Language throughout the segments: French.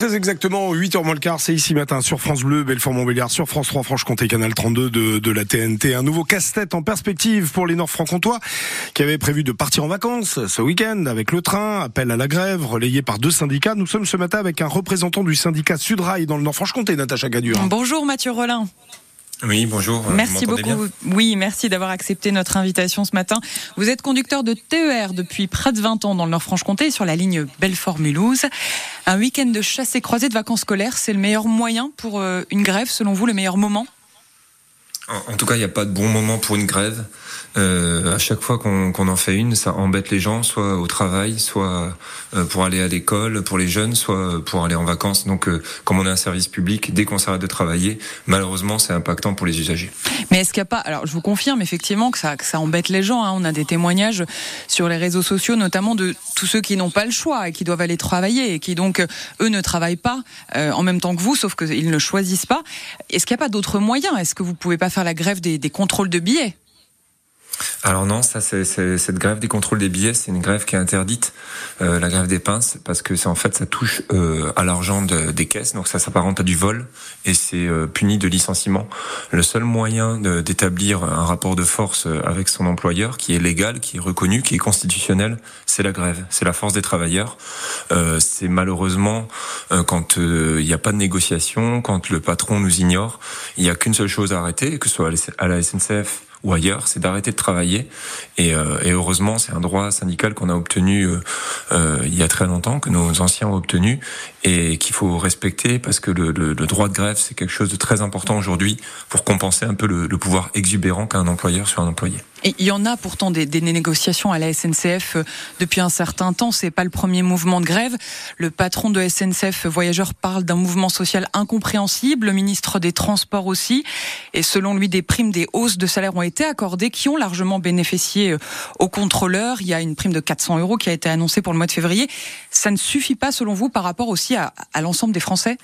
Très exactement, 8h moins le quart, c'est ici matin sur France Bleu, Belfort-Montbéliard, sur France 3, Franche-Comté, Canal 32 de, de la TNT. Un nouveau casse-tête en perspective pour les Nord-Franc-Comtois qui avaient prévu de partir en vacances ce week-end avec le train. Appel à la grève relayé par deux syndicats. Nous sommes ce matin avec un représentant du syndicat Sudrail dans le Nord-Franche-Comté, Natacha Gadur. Bonjour Mathieu Rollin. Oui, bonjour. Merci beaucoup. Oui, merci d'avoir accepté notre invitation ce matin. Vous êtes conducteur de TER depuis près de 20 ans dans le Nord-Franche-Comté sur la ligne Belfort-Mulhouse. Un week-end de chasse et croisée de vacances scolaires, c'est le meilleur moyen pour euh, une grève, selon vous, le meilleur moment? En tout cas, il n'y a pas de bon moment pour une grève. Euh, à chaque fois qu'on en fait une, ça embête les gens, soit au travail, soit euh, pour aller à l'école, pour les jeunes, soit pour aller en vacances. Donc, euh, comme on est un service public, dès qu'on s'arrête de travailler, malheureusement, c'est impactant pour les usagers. Mais est-ce qu'il n'y a pas Alors, je vous confirme effectivement que ça, embête les gens. Hein. On a des témoignages sur les réseaux sociaux, notamment de tous ceux qui n'ont pas le choix et qui doivent aller travailler et qui donc eux ne travaillent pas en même temps que vous, sauf qu'ils ne choisissent pas. Est-ce qu'il n'y a pas d'autres moyens? Est-ce que vous pouvez pas faire la grève des contrôles de billets alors non, ça c'est cette grève des contrôles des billets, c'est une grève qui est interdite, euh, la grève des pinces, parce que c'est en fait ça touche euh, à l'argent de, des caisses, donc ça s'apparente à du vol et c'est euh, puni de licenciement. Le seul moyen d'établir un rapport de force avec son employeur, qui est légal, qui est reconnu, qui est constitutionnel, c'est la grève, c'est la force des travailleurs. c'est malheureusement quand il n'y a pas de négociation, quand le patron nous ignore, il n'y a qu'une seule chose à arrêter, que ce soit à la SNCF ou ailleurs, c'est d'arrêter de travailler. Et, euh, et heureusement, c'est un droit syndical qu'on a obtenu euh, euh, il y a très longtemps, que nos anciens ont obtenu, et qu'il faut respecter parce que le, le, le droit de grève, c'est quelque chose de très important aujourd'hui pour compenser un peu le, le pouvoir exubérant qu'a un employeur sur un employé. Et il y en a pourtant des, des négociations à la SNCF euh, depuis un certain temps. C'est pas le premier mouvement de grève. Le patron de SNCF Voyageurs parle d'un mouvement social incompréhensible. Le ministre des Transports aussi. Et selon lui, des primes, des hausses de salaire ont été accordées qui ont largement bénéficié euh, aux contrôleurs. Il y a une prime de 400 euros qui a été annoncée pour le mois de février. Ça ne suffit pas, selon vous, par rapport aussi à, à l'ensemble des Français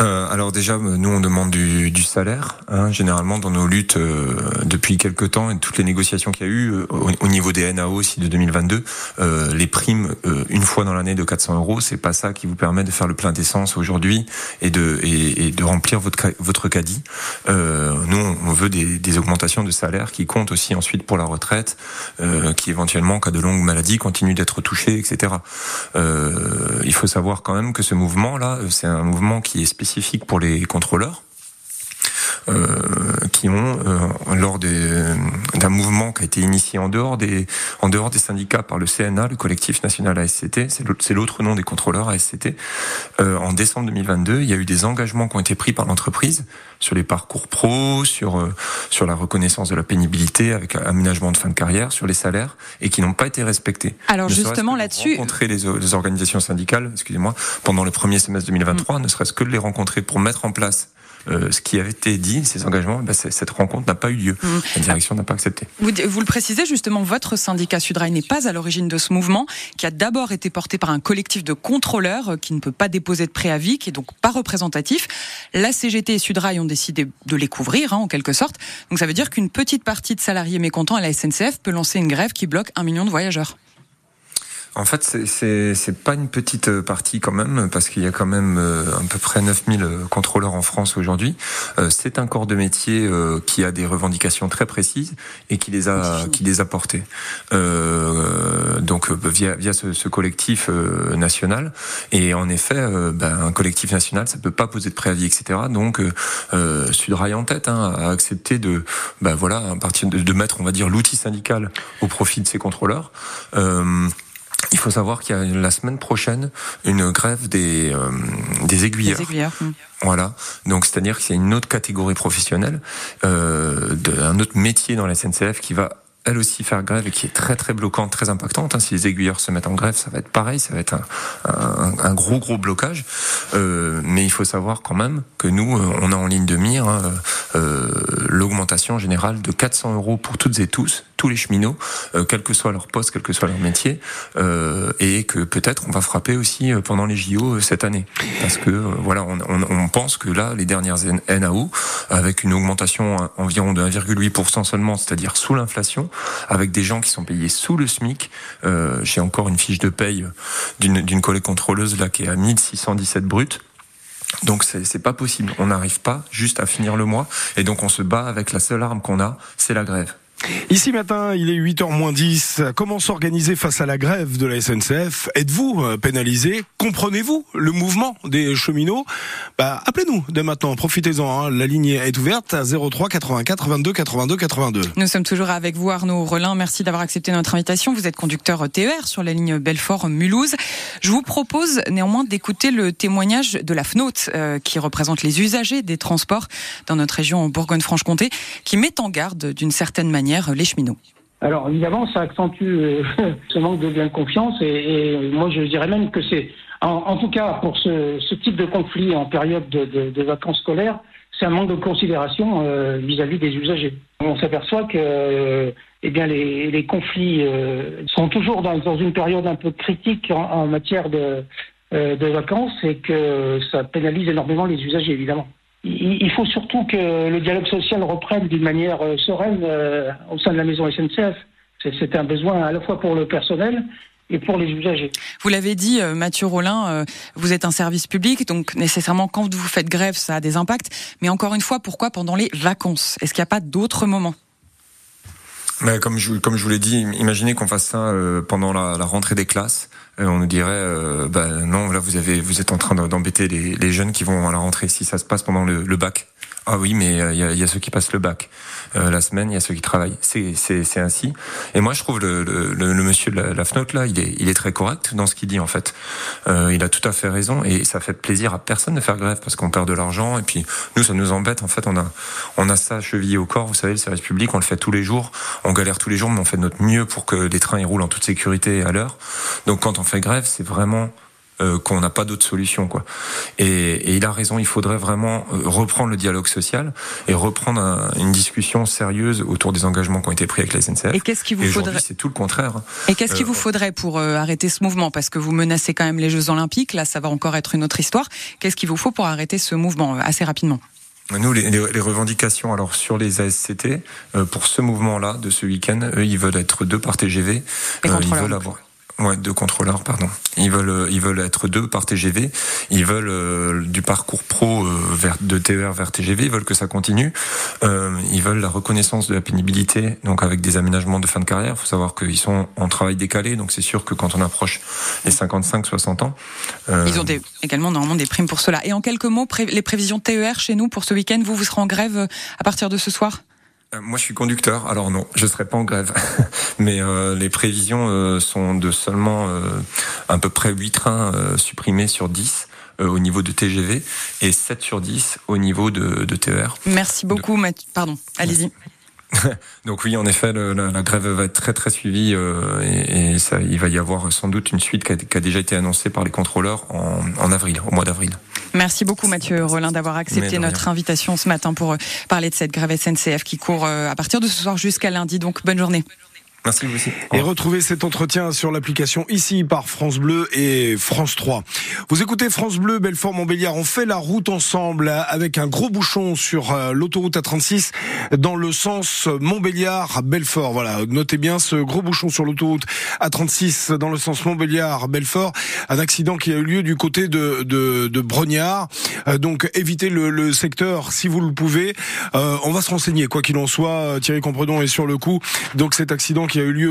euh, alors déjà, nous on demande du, du salaire. Hein, généralement dans nos luttes euh, depuis quelques temps et toutes les négociations qu'il y a eu euh, au, niveau des NAO aussi de 2022, euh, les primes une fois dans l'année de 400 euros, c'est pas ça qui vous permet de faire le plein d'essence aujourd'hui et de et, et, de remplir votre votre caddie. nous on veut des, des, augmentations de salaire qui comptent aussi ensuite pour la retraite, qui éventuellement en cas de longue maladie continue d'être touché, etc. il faut savoir quand même que ce mouvement là, c'est un mouvement qui est spécifique pour les contrôleurs. Euh, qui ont euh, lors d'un mouvement qui a été initié en dehors des en dehors des syndicats par le CNA, le collectif national ASCT, c'est l'autre nom des contrôleurs ASCT. Euh, en décembre 2022, il y a eu des engagements qui ont été pris par l'entreprise sur les parcours pro, sur euh, sur la reconnaissance de la pénibilité avec aménagement de fin de carrière, sur les salaires et qui n'ont pas été respectés. Alors justement là-dessus, rencontrer les, les, organisations syndicales, excusez-moi, pendant le premier semestre 2023, mm. ne serait-ce que de les rencontrer pour mettre en place euh, ce qui avait été dit, ces engagements, bah, cette rencontre n'a pas eu lieu. Mmh. La direction n'a pas accepté. Vous, vous, le précisez justement, votre syndicat Sudrail n'est pas à l'origine de ce mouvement, qui a d'abord été porté par un collectif de contrôleurs euh, qui ne peut pas déposer de préavis, qui est donc pas représentatif. La CGT et Sudrail ont décidé de les couvrir, hein, en quelque sorte. Donc ça veut dire qu'une petite partie de salariés mécontents à la SNCF peut lancer une grève qui bloque un million de voyageurs. En fait, c'est pas une petite euh, partie quand même, parce qu'il y a quand même euh, à peu près 9000 euh, contrôleurs en France aujourd'hui. C'est un corps de métier qui a des revendications très précises et qui les a qui les a portées. donc via via ce, ce collectif national. Et en effet, ben, un collectif national, ça peut pas poser de préavis, etc. Donc euh, Sudrail en tête hein, a accepté de ben voilà à partir de, de mettre on va dire l'outil syndical au profit de ces contrôleurs. Euh, il faut savoir qu'il y a la semaine prochaine une grève des, euh, des aiguilleurs. Des aiguilleurs. Hmm. Voilà. Donc c'est-à-dire qu'il y a une autre catégorie professionnelle, euh, de, un autre métier dans la SNCF qui va elle aussi faire grève et qui est très très bloquante, très impactante. Hein. Si les aiguilleurs se mettent en grève, ça va être pareil, ça va être un, un, un gros gros blocage. Euh, mais il faut savoir quand même que nous, euh, on a en ligne de mire hein, l'augmentation générale de 400 euros pour toutes et tous, tous les cheminots, quel que soit leur poste, quel que soit leur métier, et que peut-être on va frapper aussi pendant les JO cette année, parce que voilà, on, on, on, pense que là, les dernières NAO, avec une augmentation environ de 1,8% seulement, c'est-à-dire sous l'inflation, avec des gens qui sont payés sous le SMIC. Euh, J'ai encore une fiche de paye d'une collègue contrôleuse là qui est à 1617 brut. Donc c'est pas possible. On n'arrive pas juste à finir le mois. Et donc on se bat avec la seule arme qu'on a, c'est la grève. Ici matin, il est 8h moins 10. Comment s'organiser face à la grève de la SNCF Êtes-vous euh, pénalisé? Comprenez-vous le mouvement des cheminots? Bah, Appelez-nous dès maintenant, profitez-en. Hein. La ligne est ouverte à 03 84 22 82 82. Nous sommes toujours avec vous Arnaud Relin. Merci d'avoir accepté notre invitation. Vous êtes conducteur TER sur la ligne Belfort-Mulhouse. Je vous propose néanmoins d'écouter le témoignage de la FNOT euh, qui représente les usagers des transports dans notre région Bourgogne-Franche-Comté qui met en garde d'une certaine manière les cheminots alors évidemment, ça accentue euh, ce manque de bien de confiance et, moi je dirais même que c'est, en, tout cas pour ce, type de conflit en période de, vacances scolaires, c'est un manque de considération euh, vis-à-vis des usagers. On s'aperçoit que euh, eh bien les, conflits sont toujours dans, une période un peu critique en matière de vacances et que ça pénalise énormément les usagers évidemment il faut surtout que le dialogue social reprenne d'une manière euh, sereine euh, au sein de la maison SNCF. C'est un besoin à la fois pour le personnel et pour les usagers. Vous l'avez dit, euh, Mathieu Rollin, vous êtes un service public, donc nécessairement quand vous faites grève, ça a des impacts. Mais encore une fois, pourquoi pendant les vacances? Est-ce qu'il n'y a pas d'autres moments? Comme je vous l'ai dit, imaginez qu'on fasse ça pendant la, rentrée des classes. Euh, on nous dirait euh, bah non là vous avez vous êtes en train d'embêter les, jeunes qui vont à la rentrée si ça se passe pendant le bac ah oui, mais euh, il y, a, y, a, ceux qui passent le bac euh, la semaine, il y a ceux qui travaillent. C'est ainsi. Et moi, je trouve le, le, le, monsieur de la, la FNOT là, il est, il est très correct dans ce qu'il dit en fait. Euh, il a tout à fait raison et ça fait plaisir à personne de faire grève parce qu'on perd de l'argent et puis nous, ça nous embête. En fait, on a, on a ça chevillé au corps. Vous savez, le service public, on le fait tous les jours. On galère tous les jours, mais on fait notre mieux pour que les trains ils roulent en toute sécurité et à l'heure. Donc, quand on fait grève, c'est vraiment euh, qu'on n'a pas d'autre solution quoi. Et, et, il a raison, il faudrait vraiment euh, reprendre le dialogue social et reprendre une discussion sérieuse autour des engagements qui ont été pris avec la SNCF. Et qu'est-ce qu'il vous faudrait C'est tout le contraire. Et qu'est-ce qu'il euh, vous faudrait pour arrêter ce mouvement? Parce que vous menacez quand même les Jeux Olympiques. Là, ça va encore être une autre histoire. Qu'est-ce qu'il vous faut pour arrêter ce mouvement assez rapidement? Nous, les, les, revendications, alors sur les ASCT, pour ce mouvement-là de ce week-end, eux, ils veulent être deux par TGV. ils veulent avoir Ouais, deux contrôleurs, pardon. Ils veulent, euh, ils veulent être deux par TGV. Ils veulent euh, du parcours pro euh, de TER vers TGV. Ils veulent que ça continue. Ils veulent la reconnaissance de la pénibilité, donc avec des aménagements de fin de carrière. Il faut savoir qu'ils sont en travail décalé, donc c'est sûr que quand on approche les 55-60 ans, ils ont également normalement des primes pour cela. Et en quelques mots, les prévisions TER chez nous pour ce week-end, vous vous serez en grève à partir de ce soir? Moi, je suis conducteur, alors non, je serai pas en grève. Mais euh, les prévisions euh, sont de seulement à peu près 8 trains supprimés sur 10 au niveau de TGV et 7 sur 10 au niveau de, de TER. Merci beaucoup, Mathieu. Pardon, allez-y. Donc oui, en effet, la, grève va être très très suivie et, ça, il va y avoir sans doute une suite qui a, déjà été annoncée par les contrôleurs en, en avril, au mois d'avril. Merci beaucoup Mathieu Rollin d'avoir accepté notre invitation ce matin pour euh, parler de cette grève SNCF qui court euh, à partir de ce soir jusqu'à lundi. Donc bonne journée. Merci vous aussi. Et retrouvez cet entretien sur l'application ici par France Bleu et France 3. Vous écoutez France Bleu, Belfort Montbéliard. On fait la route ensemble avec un gros bouchon sur euh, l'autoroute A36 dans le sens Montbéliard Belfort. Voilà, notez bien ce gros bouchon sur l'autoroute A36 dans le sens Montbéliard Belfort. Un accident qui a eu lieu du côté de de, de Brognard. Euh, donc évitez le, le, secteur si vous le pouvez. Euh, on va se renseigner quoi qu'il en soit. Thierry Compredon est sur le coup. Donc cet accident qui a eu lieu